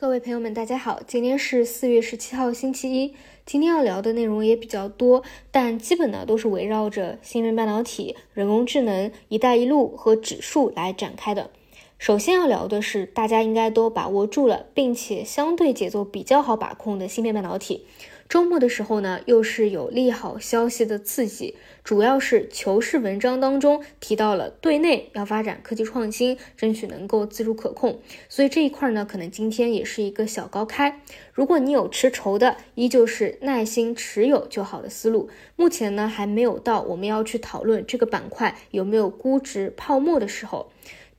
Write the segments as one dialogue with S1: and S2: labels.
S1: 各位朋友们，大家好，今天是四月十七号，星期一。今天要聊的内容也比较多，但基本呢都是围绕着芯片半导体、人工智能、一带一路和指数来展开的。首先要聊的是大家应该都把握住了，并且相对节奏比较好把控的芯片半导体。周末的时候呢，又是有利好消息的刺激，主要是求是文章当中提到了对内要发展科技创新，争取能够自主可控，所以这一块呢，可能今天也是一个小高开。如果你有持筹的，依旧是耐心持有就好的思路。目前呢，还没有到我们要去讨论这个板块有没有估值泡沫的时候。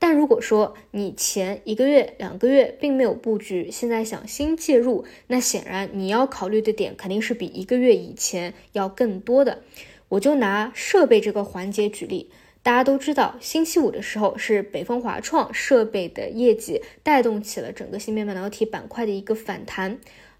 S1: 但如果说你前一个月、两个月并没有布局，现在想新介入，那显然你要考虑的点肯定是比一个月以前要更多的。我就拿设备这个环节举例，大家都知道，星期五的时候是北方华创设备的业绩带动起了整个芯片半导体板块的一个反弹。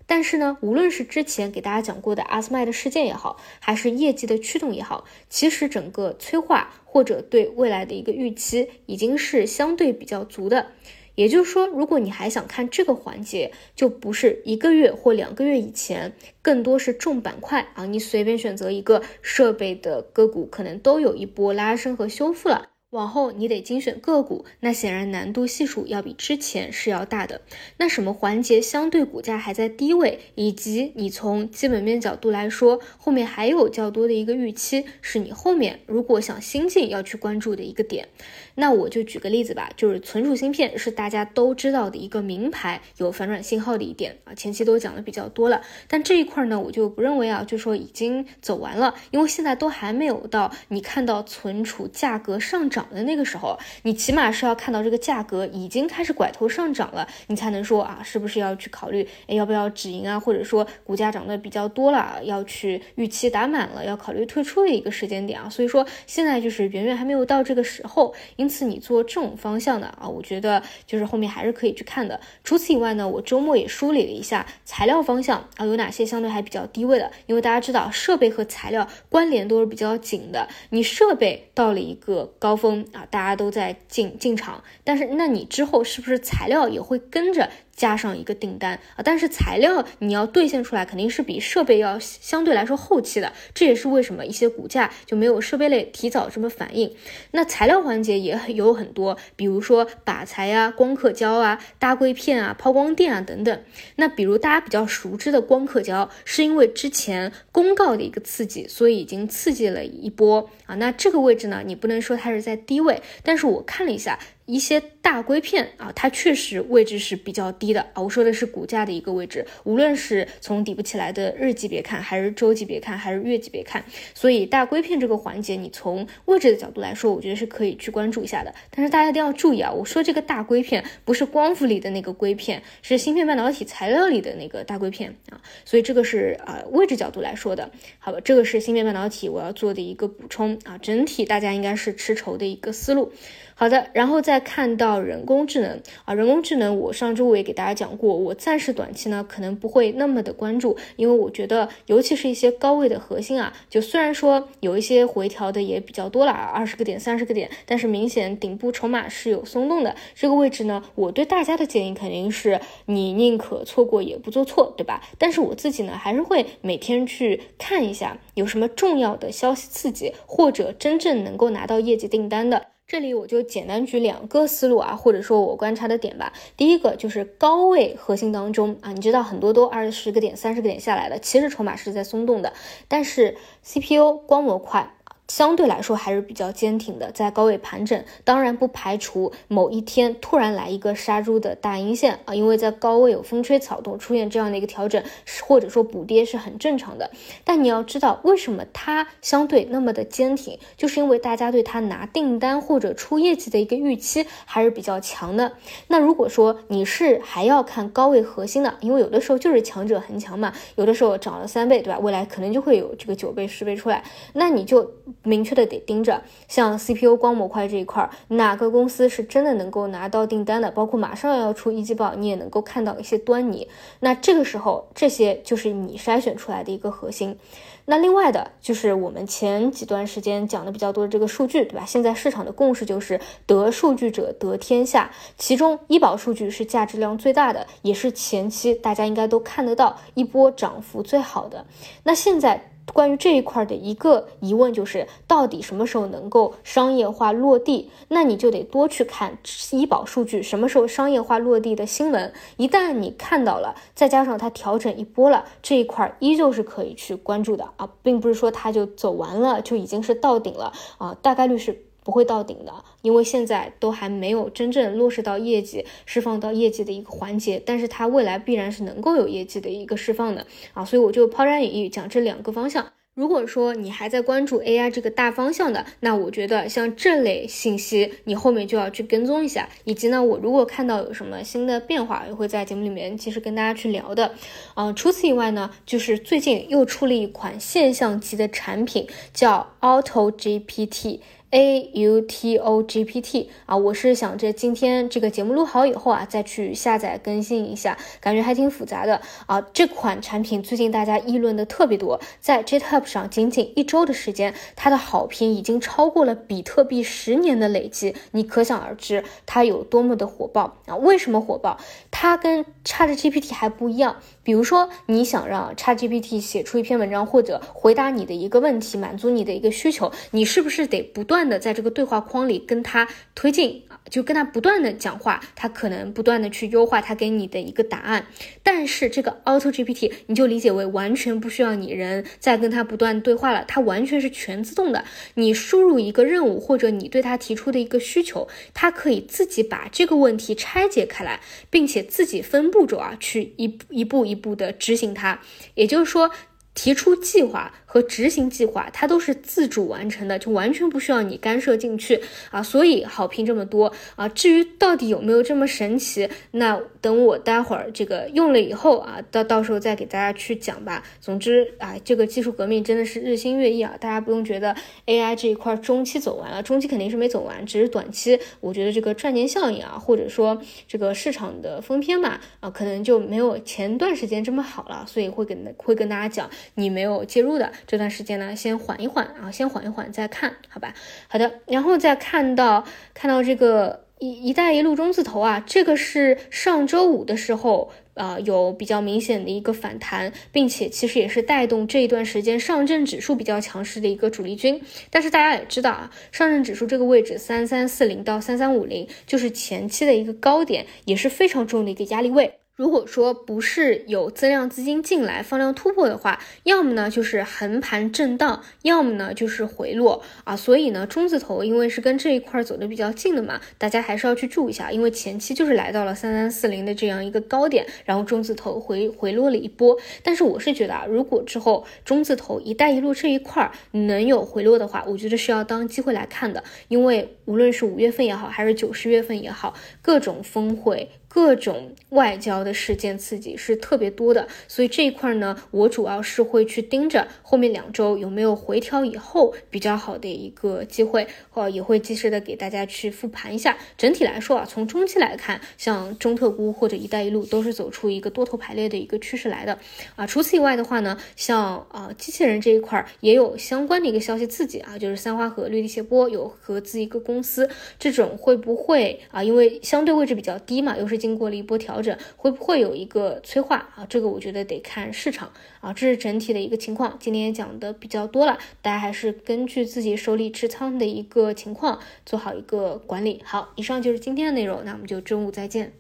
S1: 但是呢，无论是之前给大家讲过的阿斯麦的事件也好，还是业绩的驱动也好，其实整个催化或者对未来的一个预期已经是相对比较足的。也就是说，如果你还想看这个环节，就不是一个月或两个月以前，更多是重板块啊，你随便选择一个设备的个股，可能都有一波拉升和修复了。往后你得精选个股，那显然难度系数要比之前是要大的。那什么环节相对股价还在低位，以及你从基本面角度来说，后面还有较多的一个预期，是你后面如果想新进要去关注的一个点。那我就举个例子吧，就是存储芯片是大家都知道的一个名牌，有反转信号的一点啊，前期都讲的比较多了。但这一块呢，我就不认为啊，就说已经走完了，因为现在都还没有到你看到存储价格上涨。涨的那个时候，你起码是要看到这个价格已经开始拐头上涨了，你才能说啊，是不是要去考虑，哎，要不要止盈啊？或者说股价涨得比较多了，要去预期打满了，要考虑退出的一个时间点啊。所以说现在就是远远还没有到这个时候，因此你做这种方向的啊，我觉得就是后面还是可以去看的。除此以外呢，我周末也梳理了一下材料方向啊，有哪些相对还比较低位的，因为大家知道设备和材料关联都是比较紧的，你设备到了一个高峰。啊，大家都在进进场，但是那你之后是不是材料也会跟着？加上一个订单啊，但是材料你要兑现出来，肯定是比设备要相对来说后期的，这也是为什么一些股价就没有设备类提早这么反应。那材料环节也很有很多，比如说靶材呀、光刻胶啊、大硅片啊、抛光电啊等等。那比如大家比较熟知的光刻胶，是因为之前公告的一个刺激，所以已经刺激了一波啊。那这个位置呢，你不能说它是在低位，但是我看了一下。一些大硅片啊，它确实位置是比较低的啊。我说的是股价的一个位置，无论是从底部起来的日级别看，还是周级别看，还是月级别看，所以大硅片这个环节，你从位置的角度来说，我觉得是可以去关注一下的。但是大家一定要注意啊，我说这个大硅片不是光伏里的那个硅片，是芯片半导体材料里的那个大硅片啊。所以这个是啊位置角度来说的，好吧？这个是芯片半导体我要做的一个补充啊。整体大家应该是吃筹的一个思路。好的，然后再看到人工智能啊，人工智能，我上周我也给大家讲过，我暂时短期呢可能不会那么的关注，因为我觉得，尤其是一些高位的核心啊，就虽然说有一些回调的也比较多了，二十个点、三十个点，但是明显顶部筹码是有松动的。这个位置呢，我对大家的建议肯定是，你宁可错过也不做错，对吧？但是我自己呢，还是会每天去看一下有什么重要的消息刺激，或者真正能够拿到业绩订单的。这里我就简单举两个思路啊，或者说我观察的点吧。第一个就是高位核心当中啊，你知道很多都二十个点、三十个点下来了，其实筹码是在松动的，但是 CPU 光模块。相对来说还是比较坚挺的，在高位盘整，当然不排除某一天突然来一个杀猪的大阴线啊，因为在高位有风吹草动，出现这样的一个调整，或者说补跌是很正常的。但你要知道，为什么它相对那么的坚挺，就是因为大家对它拿订单或者出业绩的一个预期还是比较强的。那如果说你是还要看高位核心的，因为有的时候就是强者恒强嘛，有的时候涨了三倍，对吧？未来可能就会有这个九倍、十倍出来，那你就。明确的得盯着，像 CPU 光模块这一块，哪个公司是真的能够拿到订单的，包括马上要出一季报，你也能够看到一些端倪。那这个时候，这些就是你筛选出来的一个核心。那另外的就是我们前几段时间讲的比较多的这个数据，对吧？现在市场的共识就是得数据者得天下，其中医保数据是价值量最大的，也是前期大家应该都看得到一波涨幅最好的。那现在。关于这一块的一个疑问就是，到底什么时候能够商业化落地？那你就得多去看医保数据，什么时候商业化落地的新闻。一旦你看到了，再加上它调整一波了，这一块依旧是可以去关注的啊，并不是说它就走完了，就已经是到顶了啊，大概率是。不会到顶的，因为现在都还没有真正落实到业绩、释放到业绩的一个环节，但是它未来必然是能够有业绩的一个释放的啊，所以我就抛砖引玉讲这两个方向。如果说你还在关注 AI 这个大方向的，那我觉得像这类信息，你后面就要去跟踪一下。以及呢，我如果看到有什么新的变化，也会在节目里面及时跟大家去聊的。嗯，除此以外呢，就是最近又出了一款现象级的产品，叫 Auto GPT。A U T O G P T 啊，我是想着今天这个节目录好以后啊，再去下载更新一下，感觉还挺复杂的啊。这款产品最近大家议论的特别多，在 GitHub 上仅仅一周的时间，它的好评已经超过了比特币十年的累计，你可想而知它有多么的火爆啊！为什么火爆？它跟 ChatGPT 还不一样。比如说，你想让 ChatGPT 写出一篇文章或者回答你的一个问题，满足你的一个需求，你是不是得不断的在这个对话框里跟它推进？就跟他不断的讲话，他可能不断的去优化他给你的一个答案。但是这个 Auto GPT 你就理解为完全不需要你人再跟他不断对话了，它完全是全自动的。你输入一个任务或者你对他提出的一个需求，它可以自己把这个问题拆解开来，并且自己分步骤啊去一一步一步的执行它。也就是说。提出计划和执行计划，它都是自主完成的，就完全不需要你干涉进去啊，所以好评这么多啊。至于到底有没有这么神奇，那等我待会儿这个用了以后啊，到到时候再给大家去讲吧。总之啊，这个技术革命真的是日新月异啊，大家不用觉得 AI 这一块中期走完了，中期肯定是没走完，只是短期我觉得这个赚钱效应啊，或者说这个市场的疯篇嘛啊，可能就没有前段时间这么好了，所以会跟会跟大家讲。你没有介入的这段时间呢，先缓一缓啊，先缓一缓再看，好吧？好的，然后再看到看到这个一一带一路中字头啊，这个是上周五的时候啊，有比较明显的一个反弹，并且其实也是带动这一段时间上证指数比较强势的一个主力军。但是大家也知道啊，上证指数这个位置三三四零到三三五零，就是前期的一个高点，也是非常重的一个压力位。如果说不是有增量资金进来放量突破的话，要么呢就是横盘震荡，要么呢就是回落啊。所以呢，中字头因为是跟这一块走的比较近的嘛，大家还是要去注意一下，因为前期就是来到了三三四零的这样一个高点，然后中字头回回落了一波。但是我是觉得啊，如果之后中字头一带一路这一块能有回落的话，我觉得是要当机会来看的，因为无论是五月份也好，还是九十月份也好，各种峰会。各种外交的事件刺激是特别多的，所以这一块呢，我主要是会去盯着后面两周有没有回调以后比较好的一个机会，或也会及时的给大家去复盘一下。整体来说啊，从中期来看，像中特估或者一带一路都是走出一个多头排列的一个趋势来的啊。除此以外的话呢，像啊机器人这一块也有相关的一个消息刺激啊，就是三花和绿地谢波有合资一个公司，这种会不会啊？因为相对位置比较低嘛，又是。经过了一波调整，会不会有一个催化啊？这个我觉得得看市场啊，这是整体的一个情况。今天也讲的比较多了，大家还是根据自己手里持仓的一个情况做好一个管理。好，以上就是今天的内容，那我们就中午再见。